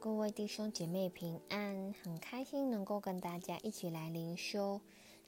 各位弟兄姐妹平安，很开心能够跟大家一起来灵修。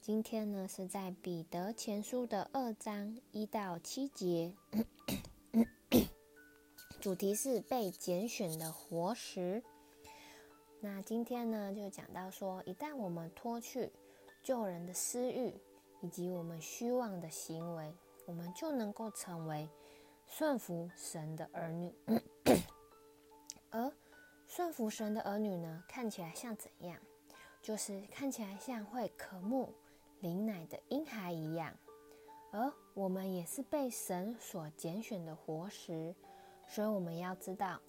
今天呢是在彼得前书的二章一到七节，主题是被拣选的活石。那今天呢就讲到说，一旦我们脱去旧人的私欲以及我们虚妄的行为，我们就能够成为顺服神的儿女。而顺服神的儿女呢，看起来像怎样？就是看起来像会渴慕灵奶的婴孩一样。而我们也是被神所拣选的活石，所以我们要知道，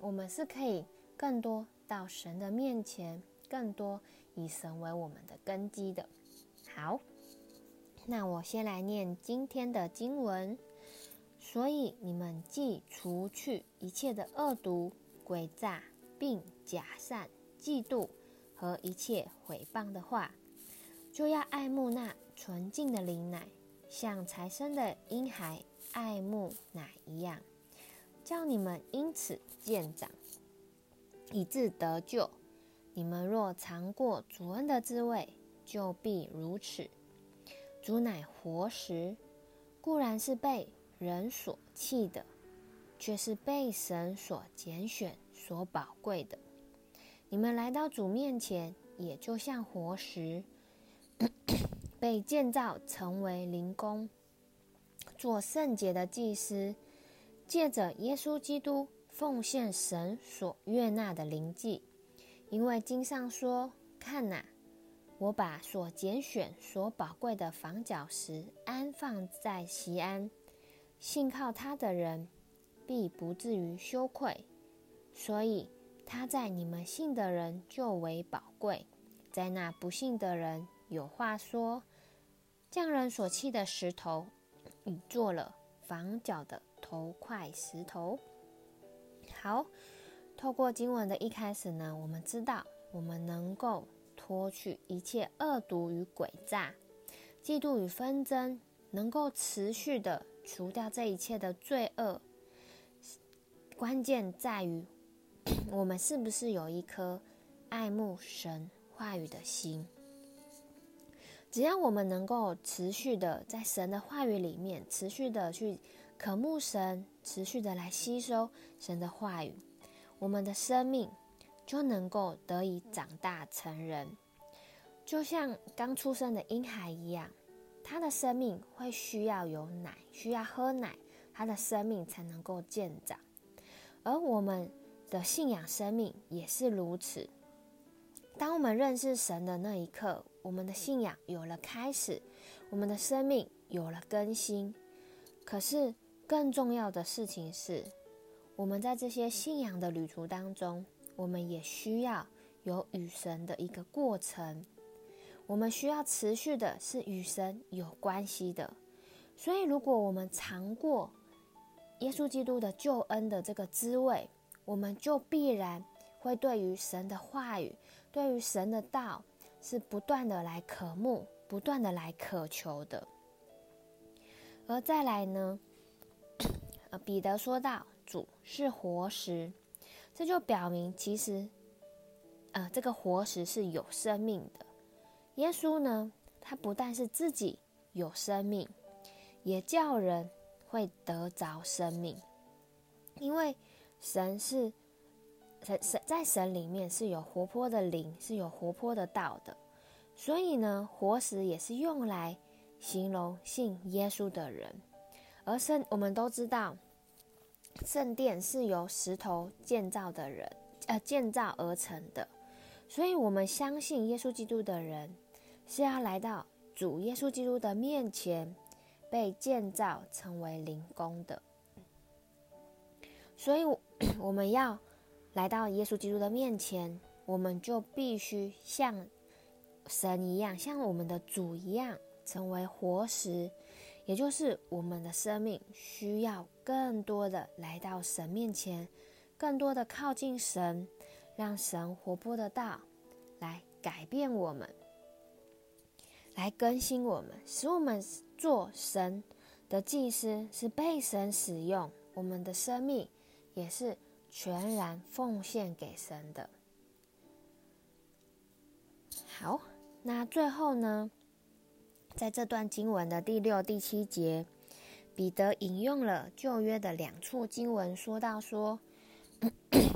我们是可以更多到神的面前，更多以神为我们的根基的。好，那我先来念今天的经文。所以你们既除去一切的恶毒、诡诈。并假善、嫉妒和一切毁谤的话，就要爱慕那纯净的灵奶，像才生的婴孩爱慕奶一样，叫你们因此渐长，以致得救。你们若尝过主恩的滋味，就必如此。主乃活石，固然是被人所弃的，却是被神所拣选。所宝贵的，你们来到主面前，也就像活石，被建造成为灵宫，做圣洁的祭司，借着耶稣基督奉献神所悦纳的灵祭。因为经上说：“看哪，我把所拣选、所宝贵的房角石安放在西安，信靠他的人必不至于羞愧。”所以他在你们信的人就为宝贵，在那不信的人有话说：匠人所弃的石头，已做了房角的头块石头。好，透过经文的一开始呢，我们知道我们能够脱去一切恶毒与诡诈、嫉妒与纷争，能够持续的除掉这一切的罪恶。关键在于。我们是不是有一颗爱慕神话语的心？只要我们能够持续的在神的话语里面，持续的去渴慕神，持续的来吸收神的话语，我们的生命就能够得以长大成人。就像刚出生的婴孩一样，他的生命会需要有奶，需要喝奶，他的生命才能够见长。而我们。的信仰生命也是如此。当我们认识神的那一刻，我们的信仰有了开始，我们的生命有了更新。可是更重要的事情是，我们在这些信仰的旅途当中，我们也需要有与神的一个过程。我们需要持续的是与神有关系的。所以，如果我们尝过耶稣基督的救恩的这个滋味，我们就必然会对于神的话语，对于神的道，是不断的来渴慕，不断的来渴求的。而再来呢，彼得说到主是活石，这就表明其实，呃，这个活石是有生命的。耶稣呢，他不但是自己有生命，也叫人会得着生命，因为。神是神神在神里面是有活泼的灵，是有活泼的道的，所以呢，活石也是用来形容信耶稣的人。而圣我们都知道，圣殿是由石头建造的人，呃，建造而成的，所以我们相信耶稣基督的人是要来到主耶稣基督的面前，被建造成为灵宫的。所以，我们要来到耶稣基督的面前，我们就必须像神一样，像我们的主一样，成为活石。也就是我们的生命需要更多的来到神面前，更多的靠近神，让神活泼的道来改变我们，来更新我们，使我们做神的祭司，是被神使用，我们的生命。也是全然奉献给神的。好，那最后呢，在这段经文的第六、第七节，彼得引用了旧约的两处经文，说到说，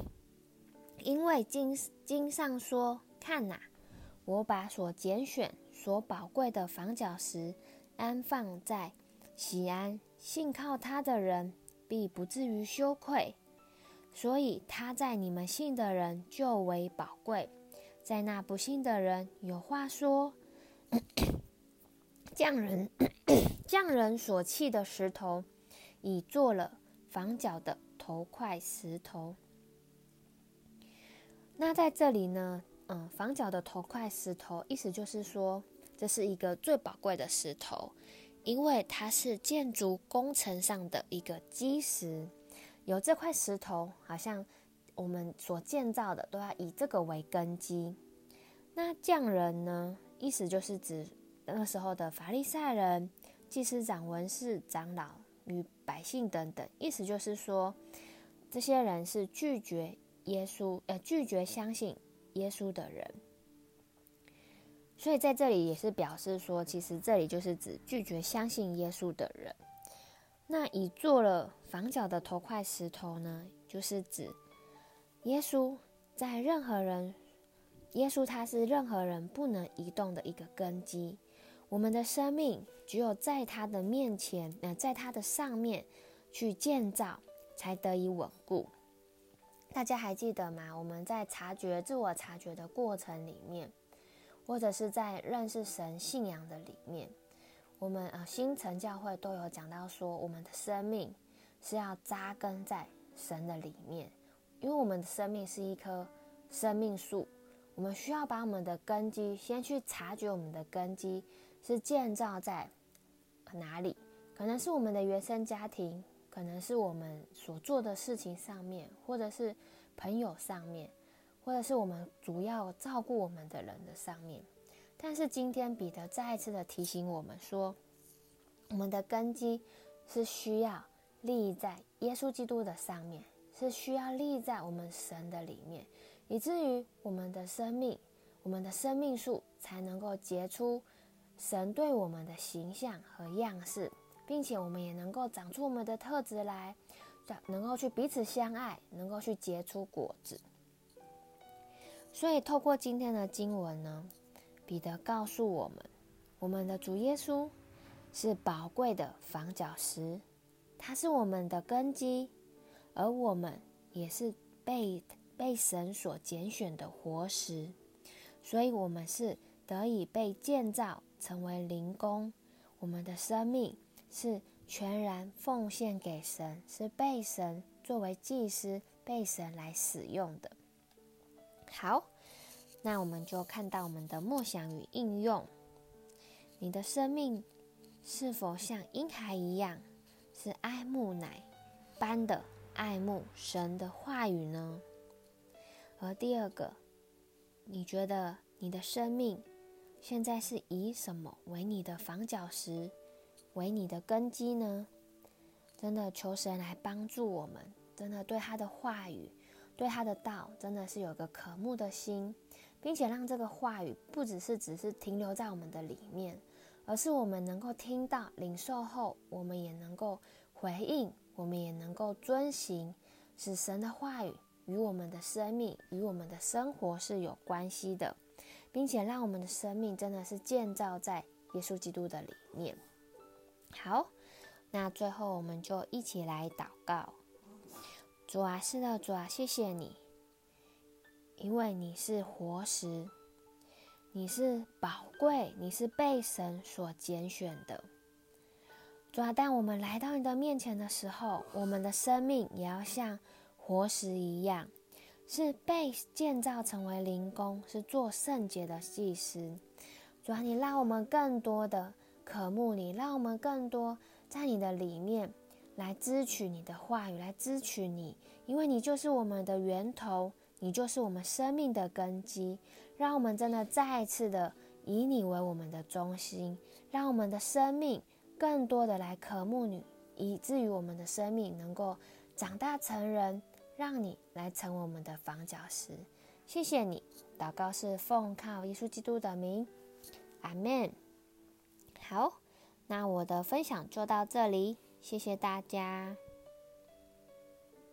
因为经经上说，看哪，我把所拣选、所宝贵的房角石安放在喜安，信靠他的人必不至于羞愧。所以他在你们信的人就为宝贵，在那不信的人有话说：匠人 匠人所弃的石头，已做了房角的头块石头。那在这里呢，嗯，房角的头块石头，意思就是说，这是一个最宝贵的石头，因为它是建筑工程上的一个基石。有这块石头，好像我们所建造的都要以这个为根基。那匠人呢？意思就是指那个时候的法利赛人、祭司长、文士、长老与百姓等等。意思就是说，这些人是拒绝耶稣，呃，拒绝相信耶稣的人。所以在这里也是表示说，其实这里就是指拒绝相信耶稣的人。那已做了房角的头块石头呢，就是指耶稣在任何人，耶稣他是任何人不能移动的一个根基。我们的生命只有在他的面前，呃，在他的上面去建造，才得以稳固。大家还记得吗？我们在察觉自我察觉的过程里面，或者是在认识神信仰的里面。我们呃，新城教会都有讲到说，我们的生命是要扎根在神的里面，因为我们的生命是一棵生命树，我们需要把我们的根基先去察觉，我们的根基是建造在哪里？可能是我们的原生家庭，可能是我们所做的事情上面，或者是朋友上面，或者是我们主要照顾我们的人的上面。但是今天彼得再一次的提醒我们说，我们的根基是需要立在耶稣基督的上面，是需要立在我们神的里面，以至于我们的生命，我们的生命树才能够结出神对我们的形象和样式，并且我们也能够长出我们的特质来，能够去彼此相爱，能够去结出果子。所以透过今天的经文呢，彼得告诉我们，我们的主耶稣是宝贵的房角石，他是我们的根基，而我们也是被被神所拣选的活石，所以，我们是得以被建造成为灵宫。我们的生命是全然奉献给神，是被神作为祭司，被神来使用的。好。那我们就看到我们的默想与应用。你的生命是否像婴孩一样，是爱慕奶般的爱慕神的话语呢？而第二个，你觉得你的生命现在是以什么为你的房角石，为你的根基呢？真的求神来帮助我们，真的对他的话语，对他的道，真的是有个渴慕的心。并且让这个话语不只是只是停留在我们的里面，而是我们能够听到、领受后，我们也能够回应，我们也能够遵行，使神的话语与我们的生命、与我们的生活是有关系的，并且让我们的生命真的是建造在耶稣基督的里面。好，那最后我们就一起来祷告：主啊，是的，主啊，谢谢你。因为你是活石，你是宝贵，你是被神所拣选的。主啊，当我们来到你的面前的时候，我们的生命也要像活石一样，是被建造成为灵宫，是做圣洁的祭司。主啊，你让我们更多的渴慕你，让我们更多在你的里面来支取你的话语，来支取你，因为你就是我们的源头。你就是我们生命的根基，让我们真的再一次的以你为我们的中心，让我们的生命更多的来渴慕你，以至于我们的生命能够长大成人，让你来成为我们的房角石。谢谢你，祷告是奉靠耶稣基督的名，阿门。好，那我的分享就到这里，谢谢大家。